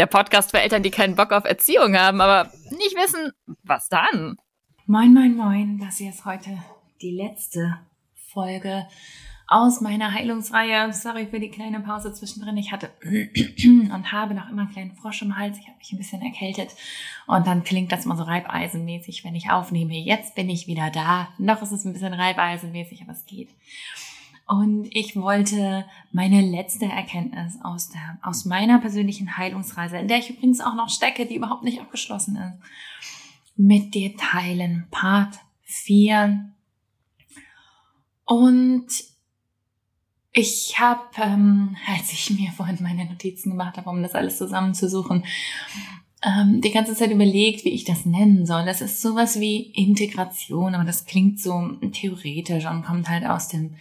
der Podcast für Eltern, die keinen Bock auf Erziehung haben, aber nicht wissen, was dann. Moin, moin, moin. Das hier ist heute die letzte Folge aus meiner Heilungsreihe. Sorry für die kleine Pause zwischendrin. Ich hatte und habe noch immer einen kleinen Frosch im Hals. Ich habe mich ein bisschen erkältet. Und dann klingt das mal so reibeisenmäßig, wenn ich aufnehme. Jetzt bin ich wieder da. Noch ist es ein bisschen reibeisenmäßig, aber es geht. Und ich wollte meine letzte Erkenntnis aus der, aus meiner persönlichen Heilungsreise, in der ich übrigens auch noch stecke, die überhaupt nicht abgeschlossen ist, mit dir teilen. Part 4. Und ich habe, ähm, als ich mir vorhin meine Notizen gemacht habe, um das alles zusammenzusuchen, ähm, die ganze Zeit überlegt, wie ich das nennen soll. Das ist sowas wie Integration, aber das klingt so theoretisch und kommt halt aus dem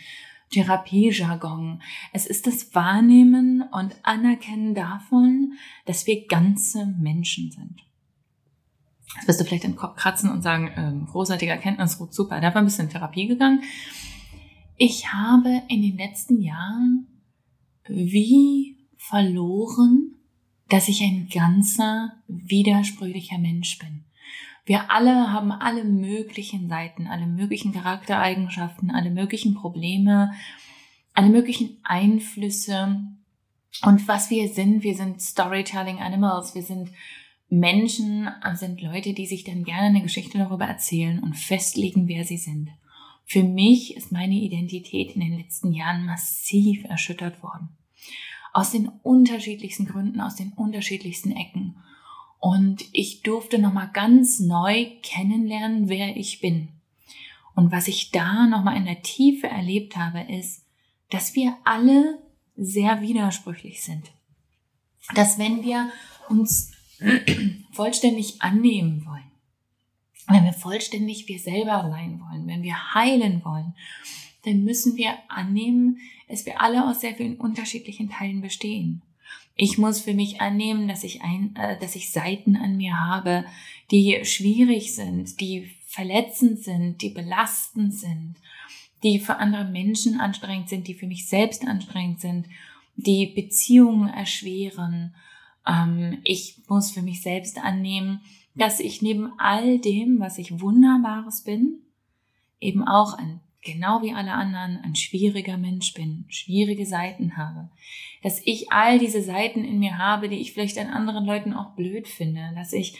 Therapiejargon. Es ist das Wahrnehmen und Anerkennen davon, dass wir ganze Menschen sind. Jetzt wirst du vielleicht den Kopf kratzen und sagen, ähm, großartiger Erkenntnis, gut, super. Da war ein bisschen in Therapie gegangen. Ich habe in den letzten Jahren wie verloren, dass ich ein ganzer, widersprüchlicher Mensch bin. Wir alle haben alle möglichen Seiten, alle möglichen Charaktereigenschaften, alle möglichen Probleme, alle möglichen Einflüsse. Und was wir sind, wir sind Storytelling Animals, wir sind Menschen, sind Leute, die sich dann gerne eine Geschichte darüber erzählen und festlegen, wer sie sind. Für mich ist meine Identität in den letzten Jahren massiv erschüttert worden. Aus den unterschiedlichsten Gründen, aus den unterschiedlichsten Ecken. Und ich durfte nochmal ganz neu kennenlernen, wer ich bin. Und was ich da nochmal in der Tiefe erlebt habe, ist, dass wir alle sehr widersprüchlich sind. Dass wenn wir uns vollständig annehmen wollen, wenn wir vollständig wir selber sein wollen, wenn wir heilen wollen, dann müssen wir annehmen, dass wir alle aus sehr vielen unterschiedlichen Teilen bestehen. Ich muss für mich annehmen, dass ich ein, äh, dass ich Seiten an mir habe, die schwierig sind, die verletzend sind, die belastend sind, die für andere Menschen anstrengend sind, die für mich selbst anstrengend sind, die Beziehungen erschweren. Ähm, ich muss für mich selbst annehmen, dass ich neben all dem, was ich Wunderbares bin, eben auch ein genau wie alle anderen ein schwieriger Mensch bin, schwierige Seiten habe, dass ich all diese Seiten in mir habe, die ich vielleicht an anderen Leuten auch blöd finde, dass ich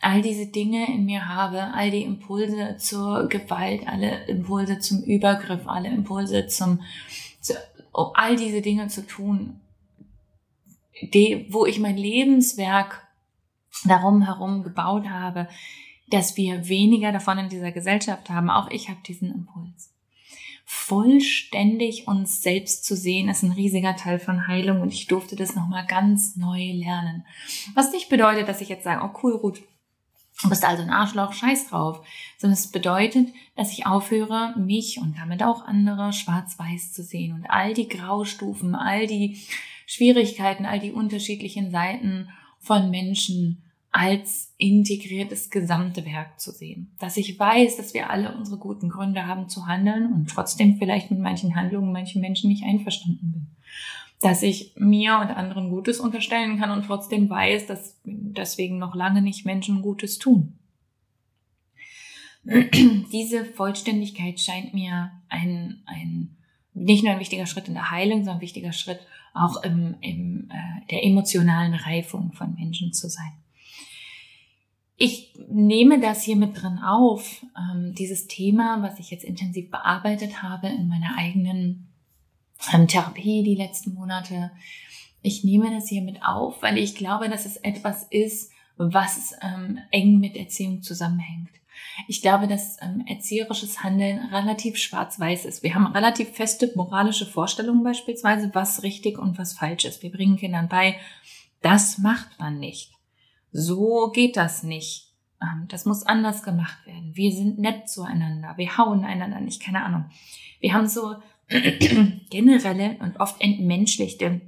all diese Dinge in mir habe, all die Impulse zur Gewalt, alle Impulse zum Übergriff, alle Impulse zum, zu, um all diese Dinge zu tun, die, wo ich mein Lebenswerk darum herum gebaut habe, dass wir weniger davon in dieser Gesellschaft haben. Auch ich habe diesen Impuls vollständig uns selbst zu sehen, ist ein riesiger Teil von Heilung und ich durfte das nochmal ganz neu lernen. Was nicht bedeutet, dass ich jetzt sage, oh cool, Ruth, Du bist also ein Arschloch, scheiß drauf. Sondern es bedeutet, dass ich aufhöre, mich und damit auch andere schwarz-weiß zu sehen und all die Graustufen, all die Schwierigkeiten, all die unterschiedlichen Seiten von Menschen als integriertes gesamte Werk zu sehen. Dass ich weiß, dass wir alle unsere guten Gründe haben zu handeln und trotzdem vielleicht mit manchen Handlungen manchen Menschen nicht einverstanden bin. Dass ich mir und anderen Gutes unterstellen kann und trotzdem weiß, dass deswegen noch lange nicht Menschen Gutes tun. Diese Vollständigkeit scheint mir ein, ein, nicht nur ein wichtiger Schritt in der Heilung, sondern ein wichtiger Schritt auch im, im, äh, der emotionalen Reifung von Menschen zu sein. Ich nehme das hier mit drin auf, ähm, dieses Thema, was ich jetzt intensiv bearbeitet habe in meiner eigenen ähm, Therapie die letzten Monate. Ich nehme das hier mit auf, weil ich glaube, dass es etwas ist, was ähm, eng mit Erziehung zusammenhängt. Ich glaube, dass ähm, erzieherisches Handeln relativ schwarz-weiß ist. Wir haben relativ feste moralische Vorstellungen beispielsweise, was richtig und was falsch ist. Wir bringen Kindern bei, das macht man nicht. So geht das nicht. Ähm, das muss anders gemacht werden. Wir sind nett zueinander. Wir hauen einander nicht, keine Ahnung. Wir haben so generelle und oft entmenschlichte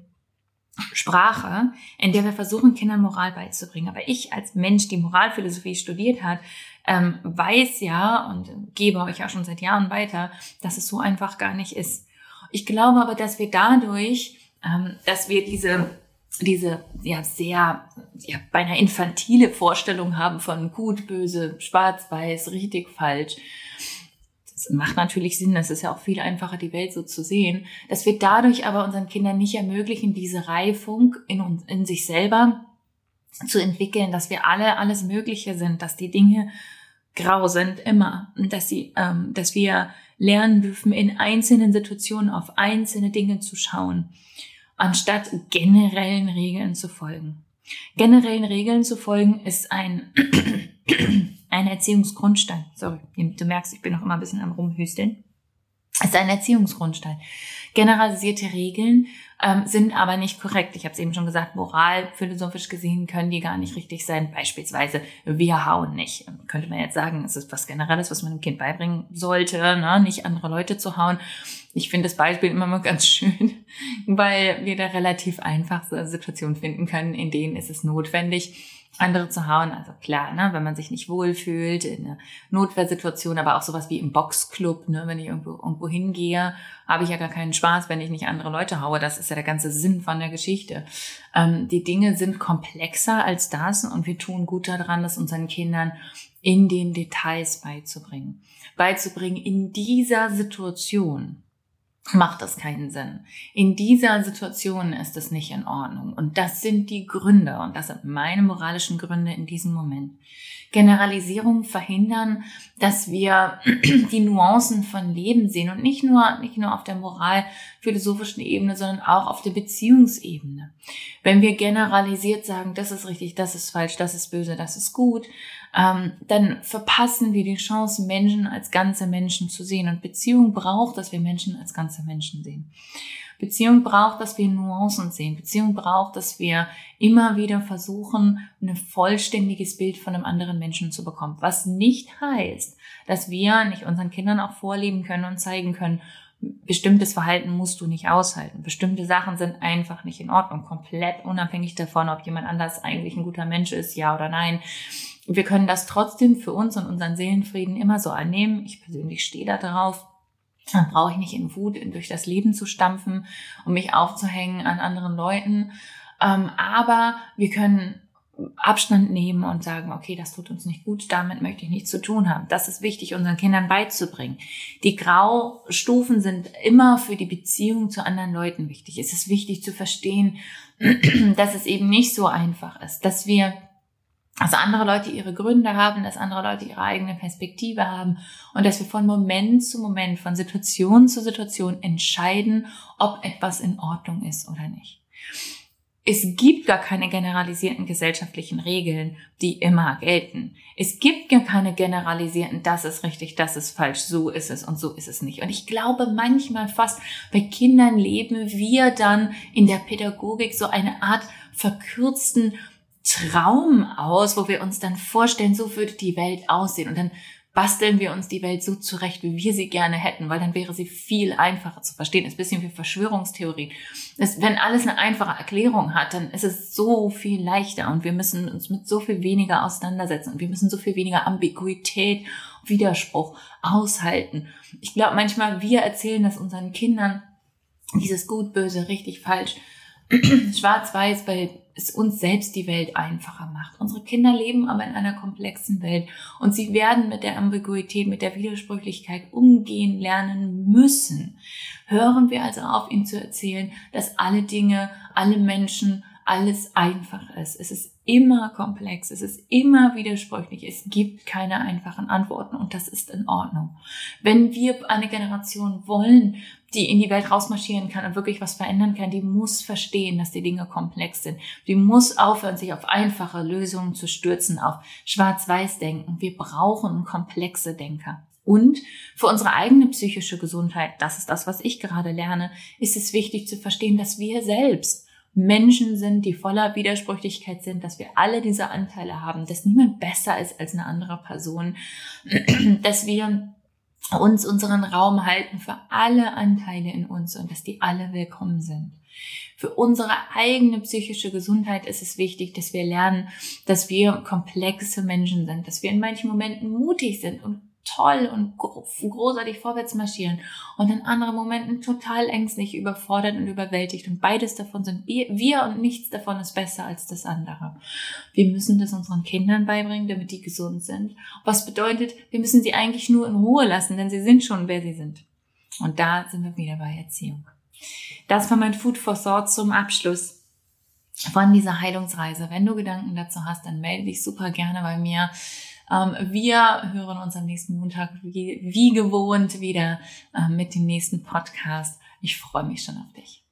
Sprache, in der wir versuchen, Kindern Moral beizubringen. Aber ich als Mensch, die Moralphilosophie studiert hat, ähm, weiß ja und gebe euch ja schon seit Jahren weiter, dass es so einfach gar nicht ist. Ich glaube aber, dass wir dadurch, ähm, dass wir diese diese ja sehr ja beinahe infantile Vorstellung haben von gut, böse, schwarz, weiß, richtig, falsch. Das macht natürlich Sinn, das ist ja auch viel einfacher, die Welt so zu sehen, dass wir dadurch aber unseren Kindern nicht ermöglichen, diese Reifung in uns, in sich selber zu entwickeln, dass wir alle alles Mögliche sind, dass die Dinge grau sind immer. Dass sie, ähm, dass wir lernen dürfen, in einzelnen Situationen auf einzelne Dinge zu schauen, anstatt generellen Regeln zu folgen. Generellen Regeln zu folgen ist ein ein Erziehungsgrundstein. Sorry, du merkst, ich bin noch immer ein bisschen am Rumhüsteln. ist ein Erziehungsgrundstein. Generalisierte Regeln ähm, sind aber nicht korrekt. Ich habe es eben schon gesagt, moral, philosophisch gesehen können die gar nicht richtig sein. Beispielsweise, wir hauen nicht. Ähm, könnte man jetzt sagen, es ist was Generelles, was man dem Kind beibringen sollte, ne? nicht andere Leute zu hauen. Ich finde das Beispiel immer mal ganz schön, weil wir da relativ einfach Situationen finden können, in denen ist es notwendig, andere zu hauen. Also klar, ne, wenn man sich nicht wohlfühlt, in einer Notwehrsituation, aber auch sowas wie im Boxclub, ne, wenn ich irgendwo, irgendwo hingehe, habe ich ja gar keinen Spaß, wenn ich nicht andere Leute haue. Das ist ja der ganze Sinn von der Geschichte. Ähm, die Dinge sind komplexer als das und wir tun gut daran, das unseren Kindern in den Details beizubringen. Beizubringen in dieser Situation macht das keinen Sinn. In dieser Situation ist es nicht in Ordnung. Und das sind die Gründe und das sind meine moralischen Gründe in diesem Moment. Generalisierung verhindern, dass wir die Nuancen von Leben sehen und nicht nur, nicht nur auf der moralphilosophischen Ebene, sondern auch auf der Beziehungsebene. Wenn wir generalisiert sagen, das ist richtig, das ist falsch, das ist böse, das ist gut, ähm, dann verpassen wir die Chance, Menschen als ganze Menschen zu sehen. Und Beziehung braucht, dass wir Menschen als ganze Menschen sehen. Beziehung braucht, dass wir Nuancen sehen. Beziehung braucht, dass wir immer wieder versuchen, ein vollständiges Bild von einem anderen Menschen zu bekommen. Was nicht heißt, dass wir nicht unseren Kindern auch vorleben können und zeigen können, bestimmtes Verhalten musst du nicht aushalten. Bestimmte Sachen sind einfach nicht in Ordnung. Komplett unabhängig davon, ob jemand anders eigentlich ein guter Mensch ist, ja oder nein. Wir können das trotzdem für uns und unseren Seelenfrieden immer so annehmen. Ich persönlich stehe da drauf. Dann brauche ich nicht in Wut durch das Leben zu stampfen und mich aufzuhängen an anderen Leuten. Ähm, aber wir können Abstand nehmen und sagen, okay, das tut uns nicht gut, damit möchte ich nichts zu tun haben. Das ist wichtig, unseren Kindern beizubringen. Die Graustufen sind immer für die Beziehung zu anderen Leuten wichtig. Es ist wichtig zu verstehen, dass es eben nicht so einfach ist, dass wir dass andere Leute ihre Gründe haben, dass andere Leute ihre eigene Perspektive haben und dass wir von Moment zu Moment, von Situation zu Situation entscheiden, ob etwas in Ordnung ist oder nicht. Es gibt gar keine generalisierten gesellschaftlichen Regeln, die immer gelten. Es gibt gar keine generalisierten, das ist richtig, das ist falsch, so ist es und so ist es nicht. Und ich glaube manchmal fast, bei Kindern leben wir dann in der Pädagogik so eine Art verkürzten Traum aus, wo wir uns dann vorstellen, so würde die Welt aussehen. Und dann basteln wir uns die Welt so zurecht, wie wir sie gerne hätten, weil dann wäre sie viel einfacher zu verstehen. Ist ein bisschen wie Verschwörungstheorie. Das, wenn alles eine einfache Erklärung hat, dann ist es so viel leichter und wir müssen uns mit so viel weniger auseinandersetzen und wir müssen so viel weniger Ambiguität, Widerspruch aushalten. Ich glaube manchmal, wir erzählen das unseren Kindern, dieses gut, böse, richtig, falsch, schwarz-weiß, weil es uns selbst die Welt einfacher macht. Unsere Kinder leben aber in einer komplexen Welt und sie werden mit der Ambiguität, mit der Widersprüchlichkeit umgehen lernen müssen. Hören wir also auf, ihnen zu erzählen, dass alle Dinge, alle Menschen, alles einfach ist. Es ist immer komplex, es ist immer widersprüchlich, es gibt keine einfachen Antworten und das ist in Ordnung. Wenn wir eine Generation wollen, die in die Welt rausmarschieren kann und wirklich was verändern kann, die muss verstehen, dass die Dinge komplex sind. Die muss aufhören, sich auf einfache Lösungen zu stürzen, auf Schwarz-Weiß-Denken. Wir brauchen komplexe Denker. Und für unsere eigene psychische Gesundheit, das ist das, was ich gerade lerne, ist es wichtig zu verstehen, dass wir selbst Menschen sind, die voller Widersprüchlichkeit sind, dass wir alle diese Anteile haben, dass niemand besser ist als eine andere Person, dass wir uns unseren Raum halten für alle Anteile in uns und dass die alle willkommen sind. Für unsere eigene psychische Gesundheit ist es wichtig, dass wir lernen, dass wir komplexe Menschen sind, dass wir in manchen Momenten mutig sind und toll und großartig vorwärts marschieren und in anderen Momenten total ängstlich, überfordert und überwältigt. Und beides davon sind wir und nichts davon ist besser als das andere. Wir müssen das unseren Kindern beibringen, damit die gesund sind. Was bedeutet, wir müssen sie eigentlich nur in Ruhe lassen, denn sie sind schon, wer sie sind. Und da sind wir wieder bei Erziehung. Das war mein Food for Thought zum Abschluss von dieser Heilungsreise. Wenn du Gedanken dazu hast, dann melde dich super gerne bei mir. Ähm, wir hören uns am nächsten Montag wie, wie gewohnt wieder ähm, mit dem nächsten Podcast. Ich freue mich schon auf dich.